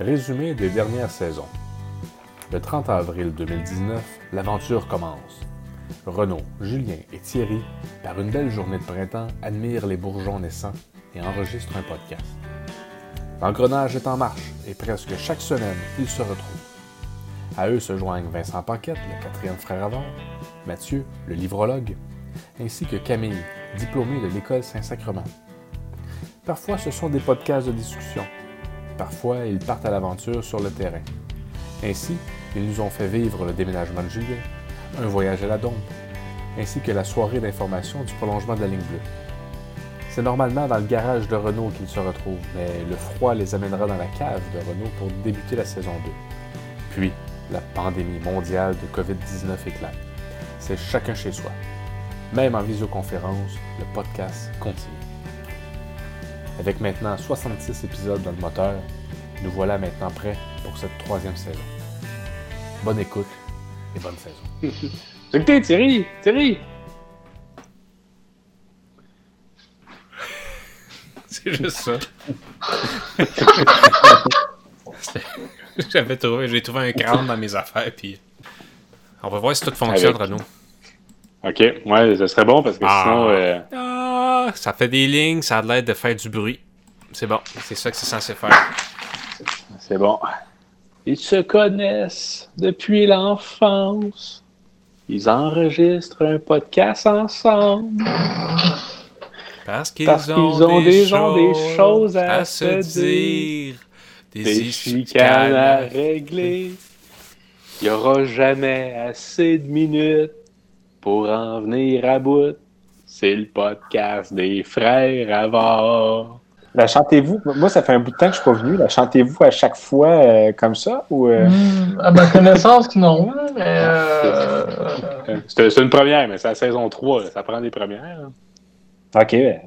Résumé des dernières saisons. Le 30 avril 2019, l'aventure commence. Renaud, Julien et Thierry, par une belle journée de printemps, admirent les bourgeons naissants et enregistrent un podcast. L'engrenage est en marche et presque chaque semaine, ils se retrouvent. À eux se joignent Vincent Paquette, le quatrième frère avant, Mathieu, le livrologue, ainsi que Camille, diplômée de l'école Saint-Sacrement. Parfois, ce sont des podcasts de discussion. Parfois, ils partent à l'aventure sur le terrain. Ainsi, ils nous ont fait vivre le déménagement de Julien, un voyage à la Dombe, ainsi que la soirée d'information du prolongement de la ligne bleue. C'est normalement dans le garage de Renault qu'ils se retrouvent, mais le froid les amènera dans la cave de Renault pour débuter la saison 2. Puis, la pandémie mondiale de COVID-19 éclate. C'est chacun chez soi. Même en visioconférence, le podcast continue. Avec maintenant 66 épisodes dans le moteur, nous voilà maintenant prêts pour cette troisième saison. Bonne écoute et bonne saison. Écoutez, Thierry! Thierry! C'est juste ça. J'avais trouvé, j'ai trouvé un crâne dans mes affaires, puis on va voir si tout fonctionne, Avec- Renaud. Ok, ouais, ce serait bon parce que Ah. sinon. euh, Ah, ça fait des lignes, ça a l'air de faire du bruit. C'est bon, c'est ça que c'est censé faire. c'est bon. Ils se connaissent depuis l'enfance. Ils enregistrent un podcast ensemble. Parce qu'ils Parce ont, qu'ils ont des, ont des choses à se se dire. Des, Des chicanes à régler. Il n'y aura jamais assez de minutes pour en venir à bout. C'est le podcast des frères Avard. La chantez-vous? Moi, ça fait un bout de temps que je suis pas venu. La chantez-vous à chaque fois euh, comme ça? Ou, euh, Hmm, à ma connaissance, non. Mais euh, C'est une première, mais c'est la saison 3. là. Ça prend des premières. hein. Ok, ben,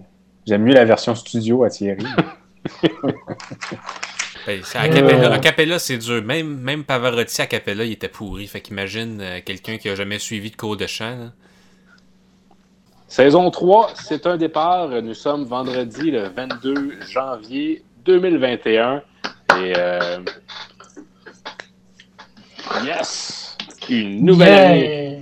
j'aime mieux la version studio à Thierry. Ben, c'est a cappella, a cappella, c'est dur. Même, même Pavarotti à cappella, il était pourri. Fait qu'imagine euh, quelqu'un qui a jamais suivi de cours de chant. là. Saison 3, c'est un départ. Nous sommes vendredi le 22 janvier 2021. Et euh, yes! Une nouvelle année.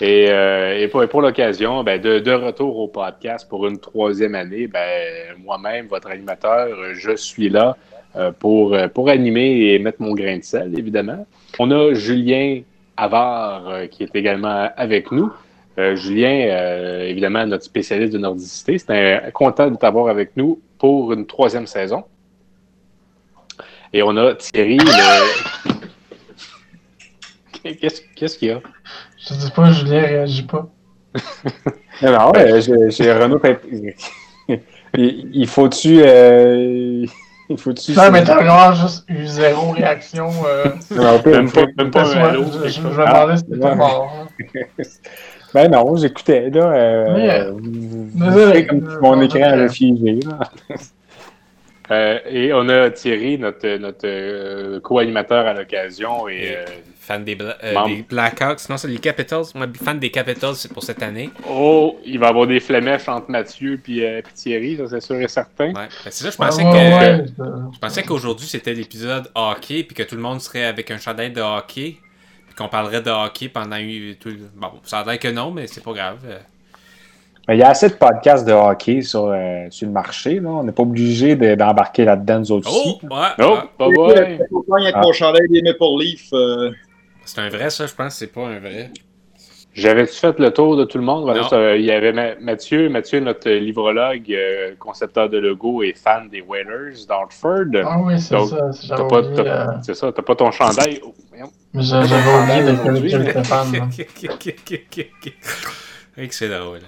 Et, euh, et pour, pour l'occasion, ben, de, de retour au podcast pour une troisième année, ben, moi-même, votre animateur, je suis là euh, pour, pour animer et mettre mon grain de sel, évidemment. On a Julien Avard qui est également avec nous. Euh, Julien, euh, évidemment, notre spécialiste de nordicité. C'est un, content de t'avoir avec nous pour une troisième saison. Et on a Thierry. le- Qu'est-ce qu'il y a? Je dis pas, Julien réagit pas. Non, euh, j'ai Renaud. Il, il faut-tu. euh, il faut-tu. Non, mais t'as vraiment juste eu zéro réaction. Euh, Non, Même pas, même pas un je, me demandais si t'étais ouais. mort. hein. Ben non, j'écoutais, là. Euh, Mais, euh, vous- comme mon écran avait figé, là. Euh, et on a Thierry, notre, notre euh, co-animateur à l'occasion. Et, euh, Fan des, Bla- euh, Membre. des Blackhawks. Non, c'est les Capitals. Moi, fan des Capitals, c'est pour cette année. oh, il va y avoir des flémèches entre Mathieu et Thierry, ça c'est sûr et certain. Ouais. Ben, c'est ça, je pensais ouais, que. ouais, Je pensais qu'aujourd'hui c'était l'épisode hockey, puis que tout le monde serait avec un chandail de hockey, puis qu'on parlerait de hockey pendant eu- tout. le- Bon, ça a l'air que non, mais c'est pas grave. Euh, Ben, Il y a assez de podcasts de hockey sur, euh, sur le marché, là. On n'est pas obligé de- d'embarquer là-dedans, nous autres Oh, aussi. ouais, Oh, ah, pas vrai. Faut pas avec Ah. mon chandail des Maple Leafs. euh, c'est un vrai, ça, je pense, c'est pas un vrai. J'avais-tu fait le tour de tout le monde? Il y avait Ma- Mathieu, Mathieu, notre livrologue, euh, concepteur de logo et fan des Whalers d'Hartford. Ah oui, c'est ça. c'est- euh, ça, t'as pas ton chandail. Oh, j'avais oublié de fan. là. Oui.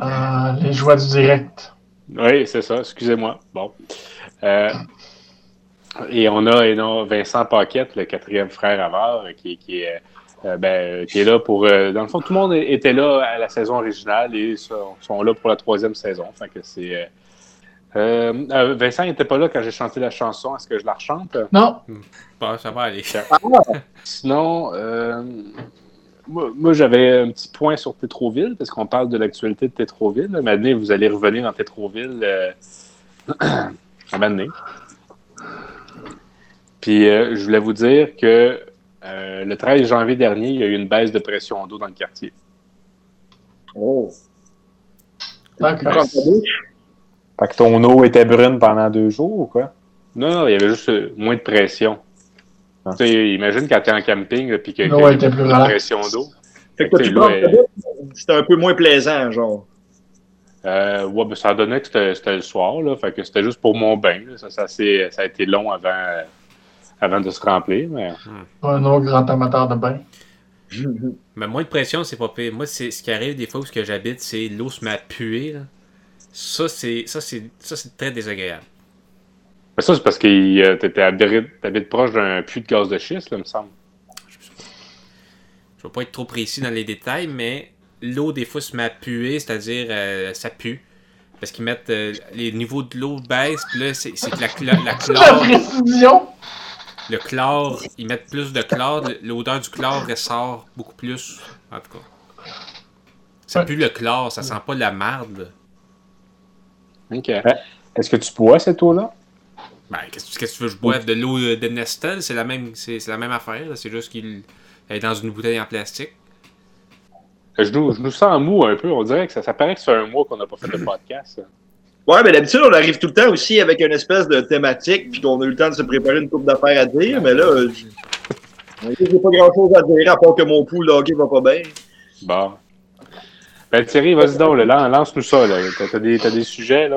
Euh, les joies du direct. Oui, c'est ça, excusez-moi. Bon. Euh, et on a, et non, Vincent Paquette, le quatrième frère Avard, qui, qui est, euh, ben, qui est là pour. euh, dans le fond, tout le monde était là à la saison originale et sont, sont là pour la troisième saison. Fait que c'est. euh, euh, euh, Vincent n'était pas là quand j'ai chanté la chanson. Est-ce que je la rechante? Non, Bon, ça va aller. Sinon, euh, moi, moi, j'avais un petit point sur Tétroville, parce qu'on parle de l'actualité de Tétroville. Maintenant, vous allez revenir dans Tétroville euh, à un. Puis euh, je voulais vous dire que euh, le 13 janvier dernier, il y a eu une baisse de pression d'eau dans le quartier. Oh. D'accord. Prends ta douche. Fait que ton eau était brune pendant deux jours ou quoi? Non, non, il y avait juste euh, moins de pression. Ah. Tu sais, imagine quand tu es en camping et que L'eau était plus de pression d'eau. Fait que toi, Tu c'était un peu moins plaisant, genre. Euh, ouais, ben, ça donnait que c'était le soir, là. Fait que c'était juste pour mon bain. là. Ça, ça, s'est- ça a été long avant, euh, avant de se remplir. Mais... Un autre grand amateur de bain. Mais moins de pression, c'est pas pire. Moi, c'est ce qui arrive des fois où ce que j'habite, c'est l'eau se met à puer. là. Ça, c'est ça, c'est ça, c'est très désagréable. Mais ça, c'est parce que tu habites proche d'un puits de gaz de schiste, là, il me semble. Je vais pas être trop précis dans les détails, mais l'eau des fois se met à puer, c'est-à-dire euh, ça pue. Parce qu'ils mettent euh, les niveaux de l'eau baissent, puis là, c'est que la, la La chlore, précision! Le chlore, ils mettent plus de chlore, l'odeur du chlore ressort beaucoup plus. En tout cas. Ça pue le chlore, ça sent pas la marde. OK. Est-ce que tu bois cette eau-là? Ben, qu'est-ce que qu'est-ce que tu veux que je boive de l'eau de Nestle? C'est la même, c'est c'est la même affaire. C'est juste qu'il est dans une bouteille en plastique. Je nous, je nous sens mou un peu. On dirait que ça, ça paraît que c'est un mois qu'on n'a pas fait de podcast. Ouais, mais d'habitude, on arrive tout le temps aussi avec une espèce de thématique, puis qu'on a eu le temps de se préparer une coupe d'affaires à dire, mais là, euh, j'ai pas grand chose à dire, à part que mon pouls, hockey va pas bien. Bon. Ben Thierry, vas-y donc, là, lan- lance-nous ça. là. T'as des, t'as des sujets, là?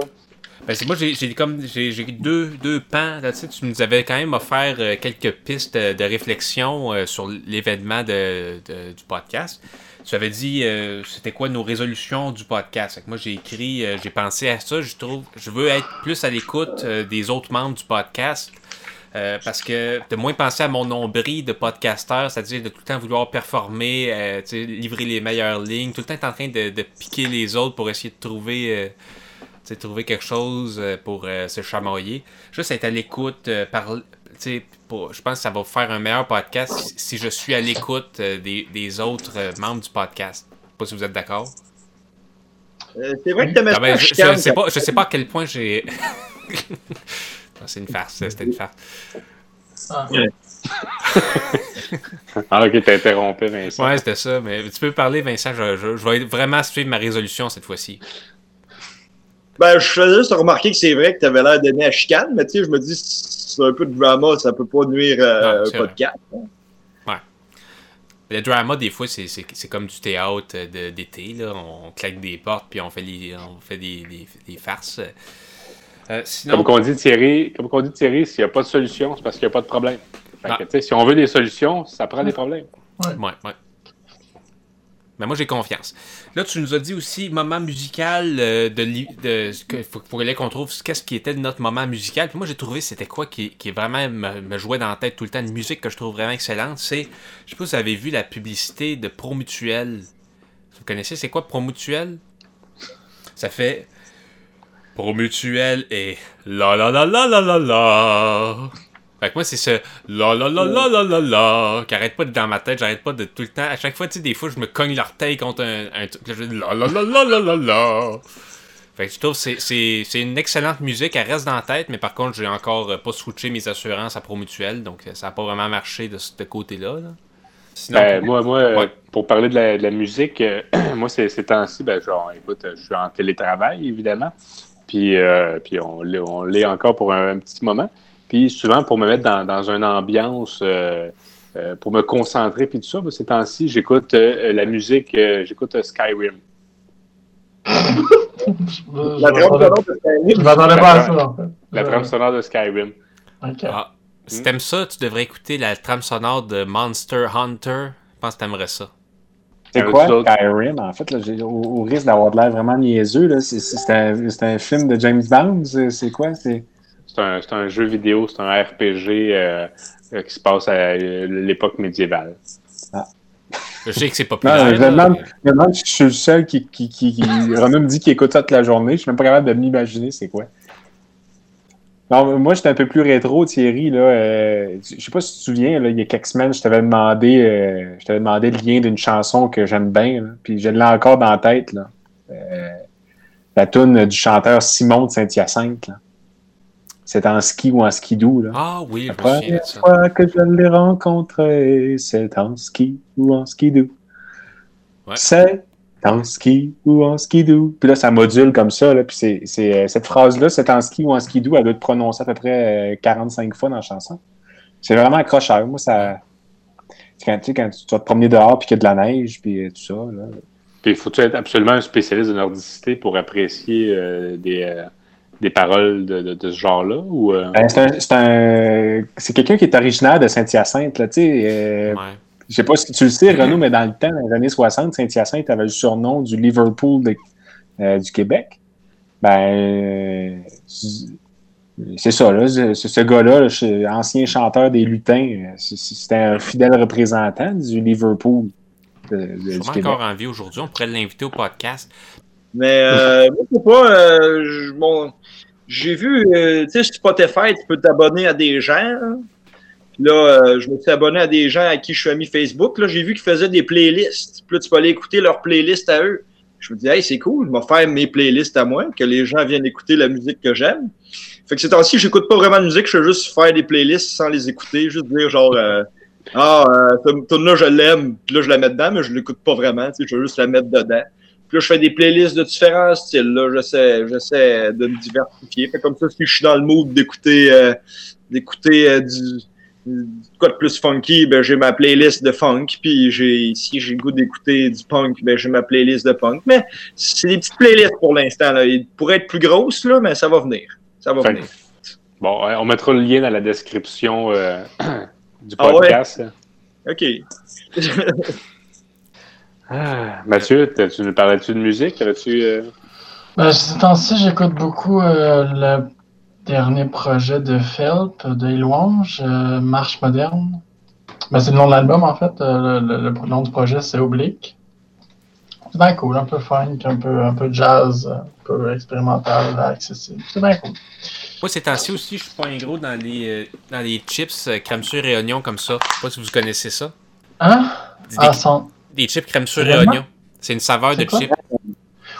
Ben, c'est moi, j'ai comme j'ai deux, deux pans. Là, tu nous avais quand même offert euh, quelques pistes de, de réflexion euh, sur l'événement de, du podcast. Tu avais dit euh, c'était quoi nos résolutions du podcast? Moi, j'ai écrit, euh, j'ai pensé à ça. Je trouve, je veux être plus à l'écoute euh, des autres membres du podcast. euh, parce que de moins penser à mon nombril de podcasteur, c'est-à-dire de tout le temps vouloir performer, euh, livrer les meilleures lignes, tout le temps être en train de, de piquer les autres pour essayer de trouver euh, trouver quelque chose euh, pour euh, se chamailler. Juste être à l'écoute, euh, parler. tu sais, pour- Je pense que ça va faire un meilleur podcast si- si je suis à l'écoute euh, des, des autres euh, membres du podcast. Je sais pas si vous êtes d'accord. Euh, c'est vrai que t'aimais Ah ben, je, je sais pas, je sais pas à quel point j'ai. Non, c'est une farce, c'était une farce. Ah. Ah, ok, t'as interrompu, Vincent. Ouais, c'était ça, mais tu peux parler, Vincent, je, je- je vais vraiment suivre ma résolution cette fois-ci. Ben, je faisais juste remarquer que c'est vrai que t'avais l'air donné à chicane, mais tu sais, je me dis, c'est un peu de drama, ça peut pas nuire à Non, un podcast. hein. Le drama, des fois, c'est- c'est c'est comme du théâtre euh, de- d'été. là. On claque des portes puis on fait, les, on fait des, des- des farces. Euh, sinon, Comme qu'on dit, Thierry, comme qu'on dit, Thierry, s'il n'y a pas de solution, c'est parce qu'il n'y a pas de problème. Fait que, Ah. tu sais, si on veut des solutions, ça prend des problèmes. Ouais, ouais. Mais moi, j'ai confiance. Là, tu nous as dit aussi moment musical euh, de, de que fallait qu'on trouve qu'est-ce qui était notre moment musical. Puis moi, j'ai trouvé c'était quoi qui, qui vraiment me, me jouait dans la tête tout le temps, une musique que je trouve vraiment excellente. C'est, je sais pas si vous avez vu la publicité de Promutuel. Vous connaissez, c'est quoi Promutuel? Ça fait Promutuel et la la la la la la la. Fait que moi, c'est ce la la la la la la la qui arrête pas de dans ma tête, j'arrête pas de tout le temps. À chaque fois, tu sais, des fois, je me cogne l'orteil contre un, un truc. je dis la la la la la la la. Fait que je trouve que c'est- une excellente musique, elle reste dans la tête, mais par contre, j'ai encore euh, pas switché mes assurances à Promutuel, donc euh, ça a pas vraiment marché de ce côté-là. là. Sinon, Ben, moi, moi euh, Ouais. pour parler de la, de la musique, euh, moi, ces, ces temps-ci, ben, genre, écoute, euh, je suis en télétravail, évidemment. Puis, euh, puis on l'est on l'est encore pour un, un petit moment. Puis souvent, pour me mettre dans, dans une ambiance, euh, euh, pour me concentrer, puis tout ça, ben, ces temps-ci, j'écoute euh, la musique, euh, j'écoute euh, Skyrim. La trame sonore de Skyrim, je m'attendais pas à ça, en fait. La trame sonore de Skyrim. ah, si t'aimes ça, tu devrais écouter la trame sonore de Monster Hunter. Je pense que t'aimerais ça. C'est quoi? Skyrim? En fait, là, j'ai- au, au risque d'avoir de l'air vraiment niaiseux, là, c'est, un, c'est un film de James Bond? C'est, c'est quoi? C'est... C'est un, jeu vidéo, c'est un RPG euh, euh, qui se passe à euh, l'époque médiévale. Je sais que c'est Non, populaire. je me là, demande, mais- je me demande si je suis le seul qui, qui, qui, qui- Renaud me dit qu'il écoute ça toute la journée. Je suis même pas capable de m'imaginer c'est quoi. Non, moi, j'étais un peu plus rétro, Thierry. Là, euh, je sais pas si tu te souviens, là, il y a quelques semaines, je t'avais demandé, euh, je t'avais demandé le lien d'une chanson que j'aime bien. là, puis je l'ai encore dans la tête. Là. Euh, la tune du chanteur Simon de Saint-Hyacinthe. C'est en ski ou en skidoo. Là. Ah oui, La première ça. fois que je l'ai rencontré, c'est en ski ou en skidoo. Ouais. C'est en ski ou en skidoo. Puis là, ça module comme ça. Là, puis c'est, c'est, euh, cette phrase-là, c'est en ski ou en skidoo, elle doit être prononcée à peu près euh, 45 fois dans la chanson. C'est vraiment accrocheur. Moi, ça. c'est Quand, tu sais, quand tu vas te promener dehors puis qu'il y a de la neige puis euh, tout ça. Là. Puis, faut-tu être absolument un spécialiste de nordicité pour apprécier euh, des, euh, des paroles de, de- de ce genre-là? Ou, euh, Ben, c'est, un, c'est, un- c'est quelqu'un qui est originaire de Saint-Hyacinthe. Là, tu sais, euh, Ouais. Je sais pas si tu le sais, Renaud, mais dans le temps, dans les années 60, Saint-Hyacinthe avait le surnom du Liverpool de- euh, du Québec. Ben, euh, c'est ça, là. C'est ce gars-là, là, ancien chanteur des lutins, c'est- c'était un fidèle représentant du Liverpool de- de- du encore en vie aujourd'hui. On pourrait l'inviter au podcast. Mais euh, moi, je sais pas, euh, bon, j'ai vu, euh, tu sais, sur Spotify, tu peux t'abonner à des gens. hein. Puis là, euh, je me suis abonné à des gens à qui je suis ami Facebook. Là, j'ai vu qu'ils faisaient des playlists. Puis là, tu peux aller écouter leurs playlists à eux. Je me dis, hey, c'est cool, je vais faire mes playlists à moi, que les gens viennent écouter la musique que j'aime. Fait que ces temps-ci, j'écoute pas vraiment de musique, je fais juste faire des playlists sans les écouter, juste dire genre, euh, ah, euh, cette tune-là, je l'aime, puis là, je la mets dedans, mais je l'écoute pas vraiment, tu sais, je veux juste la mettre dedans. Puis là, je fais des playlists de différents styles. Là, j'essaie, j'essaie de me diversifier. Fait comme ça, si je suis dans le mood d'écouter, euh, d'écouter euh, du, du quoi de plus funky, ben j'ai ma playlist de funk. Puis j'ai, si j'ai le goût d'écouter du punk, ben j'ai ma playlist de punk. Mais c'est des petites playlists pour l'instant. Là. Ils pourraient être plus grosses là, mais ça va venir. Ça va Fait venir. Bon, on mettra le lien dans la description euh, du Ah ouais? podcast. Ok. Ah, Mathieu, tu nous parlais-tu de musique? Avais-tu, euh, Ben, ces temps-ci, j'écoute beaucoup euh, le dernier projet de Phelps, de Louange, euh, Marche moderne. Ben, c'est le nom de l'album, en fait. Euh, le, le- le nom du projet, c'est Oblique. C'est bien cool, un peu funk, un peu, un peu jazz, un peu expérimental, accessible. C'est bien cool. Moi, ces temps-ci aussi, je suis pas un gros dans les, euh, dans les chips crème et oignon comme ça. Je sais pas si vous connaissez ça. Hein? Des, Ah, son... des chips crème sûre et oignon. C'est une saveur de C'est quoi? chip.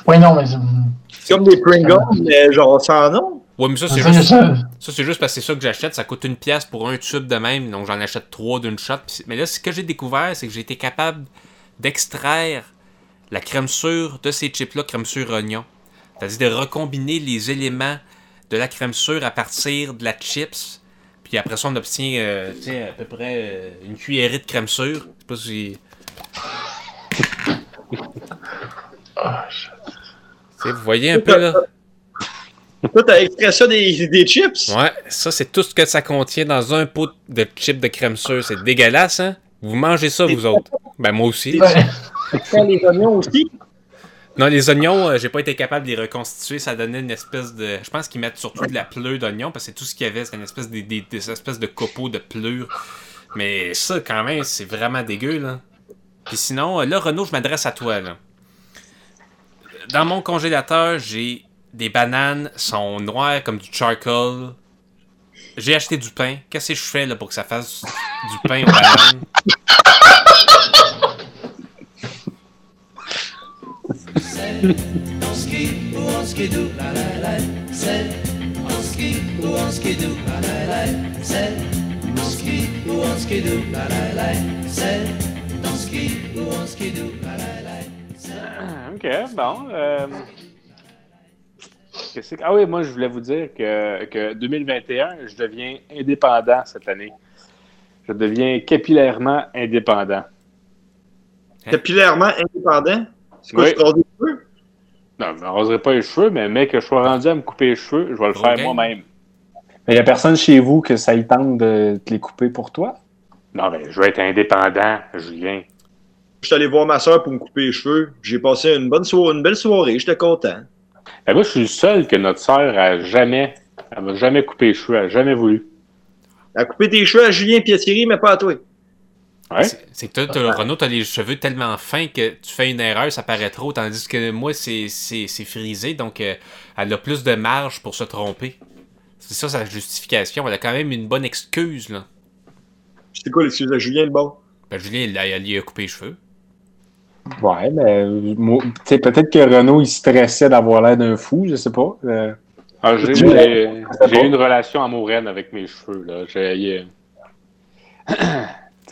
Oui, non, mais... c'est- comme des Pringles, mais genre sans nom. Ouais, mais ça, c'est juste, ça. ça, c'est juste parce que c'est ça que j'achète. Ça coûte une pièce pour un tube de même. Donc, j'en achète trois d'une shot. Mais là, ce que j'ai découvert, c'est que j'ai été capable d'extraire la crème sûre de ces chips-là, crème sûre oignon. C'est-à-dire de recombiner les éléments de la crème sûre à partir de la chips. Puis après ça, on obtient euh, tu sais, à peu près euh, une cuillerée de crème sûre. Je sais pas si. Vous voyez un peu là? Toi, t'as extrait ça des, des chips? Ouais, ça c'est tout ce que ça contient dans un pot de chips de crème sûre. C'est dégueulasse, hein? Vous mangez ça, vous autres? Ben moi aussi. Les oignons aussi? Non, les oignons, euh, j'ai pas été capable de les reconstituer. Ça donnait une espèce de. Je pense qu'ils mettent surtout de la pleure d'oignon parce que c'est tout ce qu'il y avait. C'est une espèce de, des, des espèces de copeaux de pleure. Mais ça, quand même, c'est vraiment dégueu, là. Puis sinon, euh, là, Renaud, je m'adresse à toi, là. Dans mon congélateur, j'ai des bananes, sont noires comme du charcoal. J'ai acheté du pain. Qu'est-ce que je fais, là, pour que ça fasse du pain aux bananes? OK, bon. euh, que- Ah oui, moi, je voulais vous dire que, que 2021, je deviens indépendant cette année. Je deviens capillairement indépendant. Capillairement indépendant? C'est quoi, Oui. tu les cheveux? Non, je raserai pas les cheveux, mais mec, que je sois rendu à me couper les cheveux, je vais le faire moi-même. Il n'y a personne chez vous que ça y tente de te les couper pour toi? Non, mais je vais être indépendant, Julien. Je suis allé voir ma soeur pour me couper les cheveux. J'ai passé une bonne soirée, une belle soirée. J'étais content. Ben, moi, je suis le seul que notre sœur a jamais, elle m'a jamais coupé les cheveux, elle a jamais voulu. Elle a coupé tes cheveux à Julien et à Thierry, mais pas à toi. Ouais? C'est- que toi, t'as- Renaud, t'as les cheveux tellement fins que tu fais une erreur, ça paraît trop, tandis que moi, c'est c'est- c'est frisé, donc euh, elle a plus de marge pour se tromper. C'est ça sa justification. Elle a quand même une bonne excuse, là. C'est quoi l'excuse à Julien le bon? Ben, Julien, il, a- il lui a coupé les cheveux. Ouais, mais sais, peut-être que Renaud, il stressait d'avoir l'air d'un fou, je sais pas. Euh, Ah, j'ai pas. eu une relation amoureuse avec mes cheveux. Là. J'ai, euh,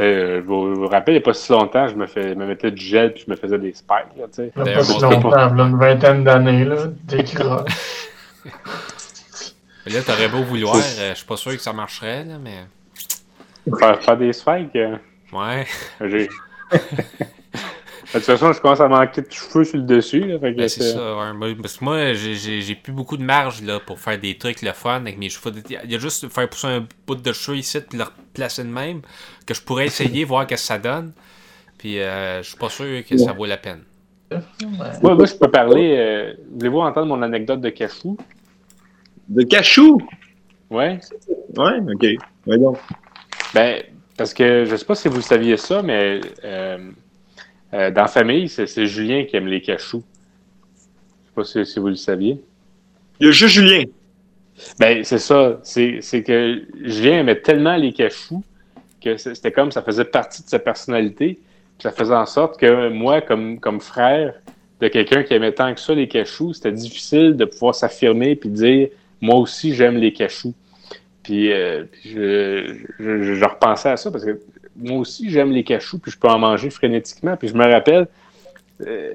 euh, je vous, vous rappelle, il n'y a pas si longtemps, je me, fais, je me mettais du gel puis je me faisais des spikes. Là. Il y a pas si longtemps, là, une vingtaine d'années, là. Mais Là, t'aurais beau vouloir, euh, je suis pas sûr que ça marcherait, là, mais. faire, faire des spikes, Ouais. j'ai. De toute façon, je commence à manquer de cheveux sur le dessus. Là, fait que Ben, c'est ça, ouais. Parce que moi, j'ai- plus beaucoup de marge là, pour faire des trucs le fun avec mes cheveux. Il y a juste faire pousser un bout de cheveux ici puis le replacer de même, que je pourrais essayer, voir ce que ça donne. Puis euh, je suis pas sûr que ça vaut la peine. Ouais. Moi, moi, je peux parler. euh, Voulez-vous entendre mon anecdote de cachou? De cachou? Ouais. Ouais, ok. Voyons. Ben, parce que je sais pas si vous saviez ça, mais euh, euh, dans la famille, c'est Julien qui aime les cachous. Je sais pas si, si vous le saviez. Il y a juste Julien. Ben, c'est ça. C'est que Julien aimait tellement les cachous que c'était comme ça faisait partie de sa personnalité. Puis ça faisait en sorte que moi, comme, comme frère de quelqu'un qui aimait tant que ça les cachous, c'était difficile de pouvoir s'affirmer puis dire moi aussi j'aime les cachous. Puis, euh, puis je, je, je- je repensais à ça parce que moi aussi j'aime les cachous puis je peux en manger frénétiquement. Puis je me rappelle, euh,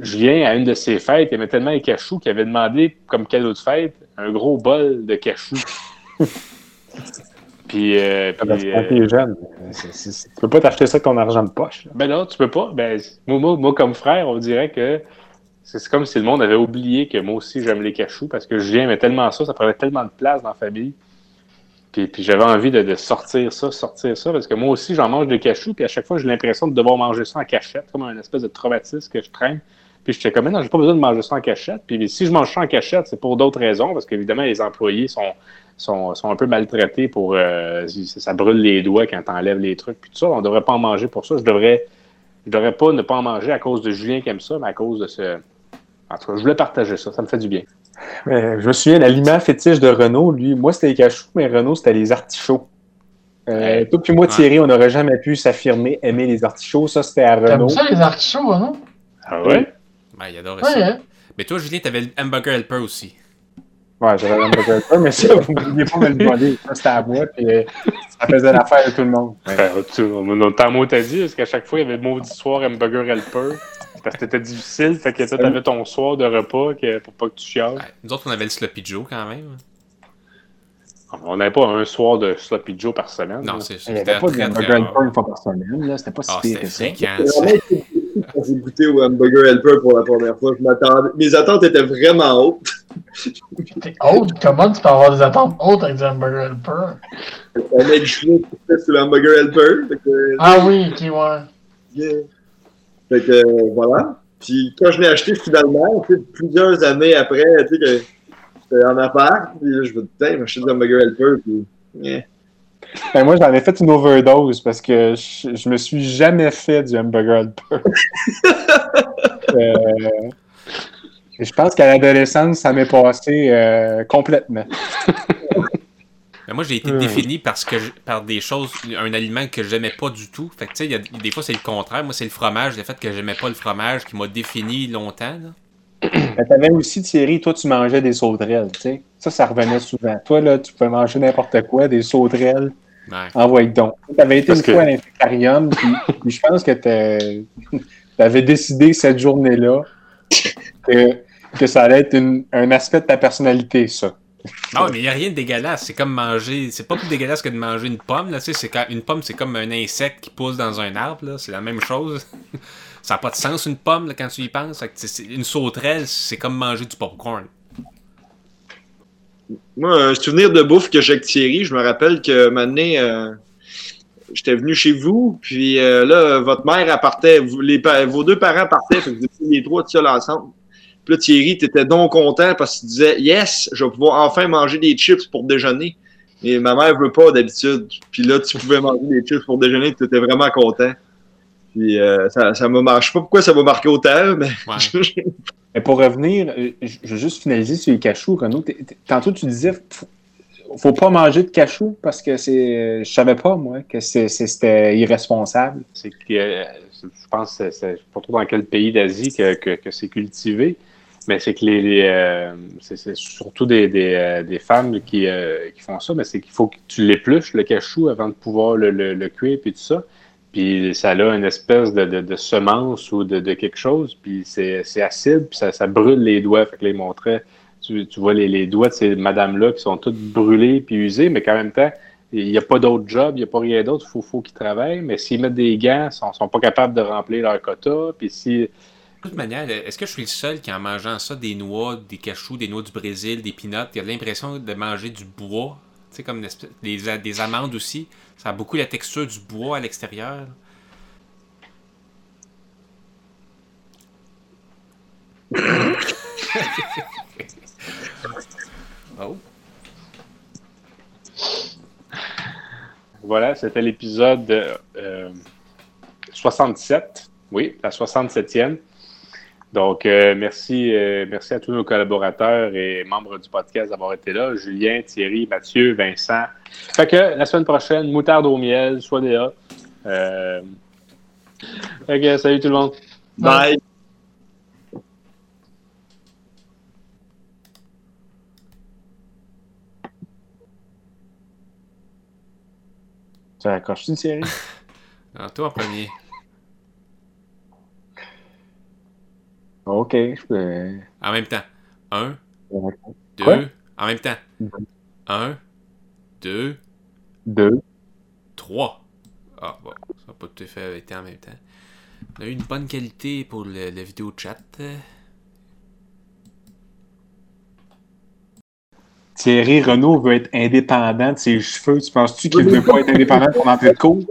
Julien, à une de ses fêtes, il aimait tellement les cachous qu'il avait demandé comme cadeau de fête un gros bol de cachous. puis, euh, puis, Parce que quand euh, t'es jeune, tu peux pas t'acheter ça avec ton argent de poche. là. ben non, tu peux pas. Ben, moi, moi, moi, comme frère, on dirait que c'est c'est comme si le monde avait oublié que moi aussi j'aime les cachous parce que Julien aimait tellement ça, ça prenait tellement de place dans la famille. Puis, puis j'avais envie de, de sortir ça, sortir ça, parce que moi aussi j'en mange des cachous, puis à chaque fois j'ai l'impression de devoir manger ça en cachette, comme un espèce de traumatisme que je traîne. Puis j'étais comme, non, j'ai pas besoin de manger ça en cachette. Puis si je mange ça en cachette, c'est pour d'autres raisons, parce qu'évidemment, les employés sont, sont, sont un peu maltraités pour. euh, ça ça brûle les doigts quand t'enlèves les trucs, puis tout ça. On devrait pas en manger pour ça. Je devrais, je devrais pas ne pas en manger à cause de Julien qui aime ça, mais à cause de ce. En tout cas, je voulais partager ça. Ça me fait du bien. Mais je me souviens, l'aliment fétiche de Renault, lui, moi c'était les cachous, mais Renault c'était les artichauts. Euh, toi puis moi. Thierry, on n'aurait jamais pu s'affirmer aimer les artichauts. Ça, c'était à T'aimes Renault. ça, les artichauts, hein? Ah ouais? Ben, il adorait Ouais, ça. hein? Mais toi, Julien, t'avais le hamburger helper aussi. Ouais, j'avais un hamburger helper, mais ça, vous ne pouviez pas me le demander. Ça, c'était à moi, puis euh, ça faisait l'affaire de tout le monde. Ouais. Ben, tu, on, tant mot t'as dit, parce qu'à chaque fois, il y avait le maudit soir hamburger helper. Parce que c'était difficile, fait que toi, t'avais ton soir de repas que, pour pas que tu chiales. Ouais. Nous autres, on avait le Sloppy Joe quand même. On n'avait pas un soir de Sloppy Joe par semaine. Non, c'est n'y c'était pas de très, hamburger très helper une fois par semaine. là. C'était pas si Ah, pire que ça. ça. vraiment quand j'ai goûté au hamburger helper pour la première fois. Je m'attendais. Mes attentes étaient vraiment hautes. T'es haute? Comment tu peux avoir des attentes hautes avec du hamburger helper? Un mec chinois qui fait sur le hamburger helper. Que, Ah oui, ok, ouais. yeah. Fait que euh, voilà. Puis quand je l'ai acheté finalement, tu sais, plusieurs années après, tu sais, que j'étais en appart, puis là, je me disais, m'acheter du hamburger helper. Puis, yeah. Ben, moi, j'en ai fait une overdose parce que je, je me suis jamais fait du hamburger helper. Euh, je pense qu'à l'adolescence, ça m'est passé euh, complètement. Mais moi, j'ai été défini parce que je- par des choses, un aliment que j'aimais pas du tout. Fait que tu sais, il y a- des fois, c'est le contraire. Moi, c'est le fromage, le fait que j'aimais pas le fromage qui m'a défini longtemps. là. Mais t'avais aussi, Thierry, toi, tu mangeais des sauterelles, tu sais. Ça, ça revenait souvent. Toi, là, tu pouvais manger n'importe quoi, des sauterelles, Ouais. envoie donc. T'avais été Parce une que- fois à l'infectarium, puis, puis je pense que t'avais décidé cette journée-là que, que ça allait être une- un aspect de ta personnalité, ça. Ah, mais il n'y a rien de dégueulasse. C'est comme manger. C'est pas plus dégueulasse que de manger une pomme. Là. Quand... Une pomme, c'est comme un insecte qui pousse dans un arbre. C'est la même chose. ça n'a pas de sens, une pomme, quand tu y penses. Une sauterelle, c'est comme manger du popcorn. Moi, un souvenir de bouffe que j'ai avec Thierry, je me rappelle que maintenant, euh, j'étais venu chez vous, puis euh, là, votre mère, elle partait, vous- les, pa- vos deux parents partaient, que vous étiez les trois seuls ensemble. Puis là, Thierry, t'étais donc content parce que tu disais, yes, je vais pouvoir enfin manger des chips pour déjeuner. Et ma mère veut pas d'habitude. Puis là, tu pouvais manger des chips pour déjeuner, tu étais vraiment content. Puis euh, ça, ça m'a marqué. Je sais pas pourquoi ça m'a marqué autant, mais Ouais. Mais pour revenir, euh, je veux juste finaliser sur les cachous, Renaud. Tantôt, tu disais, faut, faut pas manger de cachous parce que c'est. Je savais pas, moi, que c'était irresponsable. C'est que, euh, je pense que c'est- c'est pas trop dans quel pays d'Asie que, que, que c'est cultivé. Mais c'est que les, les, euh, c'est surtout des, des, euh, des femmes qui, euh, qui font ça, mais c'est qu'il faut que tu l'épluches, le cachou, avant de pouvoir le, le, le cuire puis tout ça. Puis ça a une espèce de, de, de semence ou de, de quelque chose, puis c'est acide, puis ça, ça brûle les doigts. Fait que là, ils montraient, tu, tu vois les, les doigts de ces madames-là qui sont toutes brûlées puis usées, mais qu'en même temps, il n'y a pas d'autre job, il n'y a pas rien d'autre, il faut, faut qu'ils travaillent. Mais s'ils mettent des gants, ils sont, sont pas capables de remplir leur quota. Puis si. De toute manière, est-ce que je suis le seul qui, en mangeant ça, des noix, des cachous, des noix du Brésil, des peanuts, qui a l'impression de manger du bois? Tu sais, comme des, des amandes aussi. Ça a beaucoup la texture du bois à l'extérieur. oh. Voilà, c'était l'épisode euh, 67. Oui, la 67e. Donc, euh, merci, euh, merci à tous nos collaborateurs et membres du podcast d'avoir été là. Julien, Thierry, Mathieu, Vincent. Fait que la semaine prochaine, moutarde au miel, soit des là. Euh... Que, salut tout le monde. Bye. Tu accroches une série? Alors, toi en premier. Ok, je peux. En même temps. Un, deux. Quoi? En même temps. Un, deux, Deux. trois. Ah, bon. Ça n'a pas tout à fait été en même temps. On a eu une bonne qualité pour le, le vidéo chat. Thierry Renault veut être indépendant de ses cheveux. Tu penses-tu qu'il ne veut pas être indépendant son entrée de cours?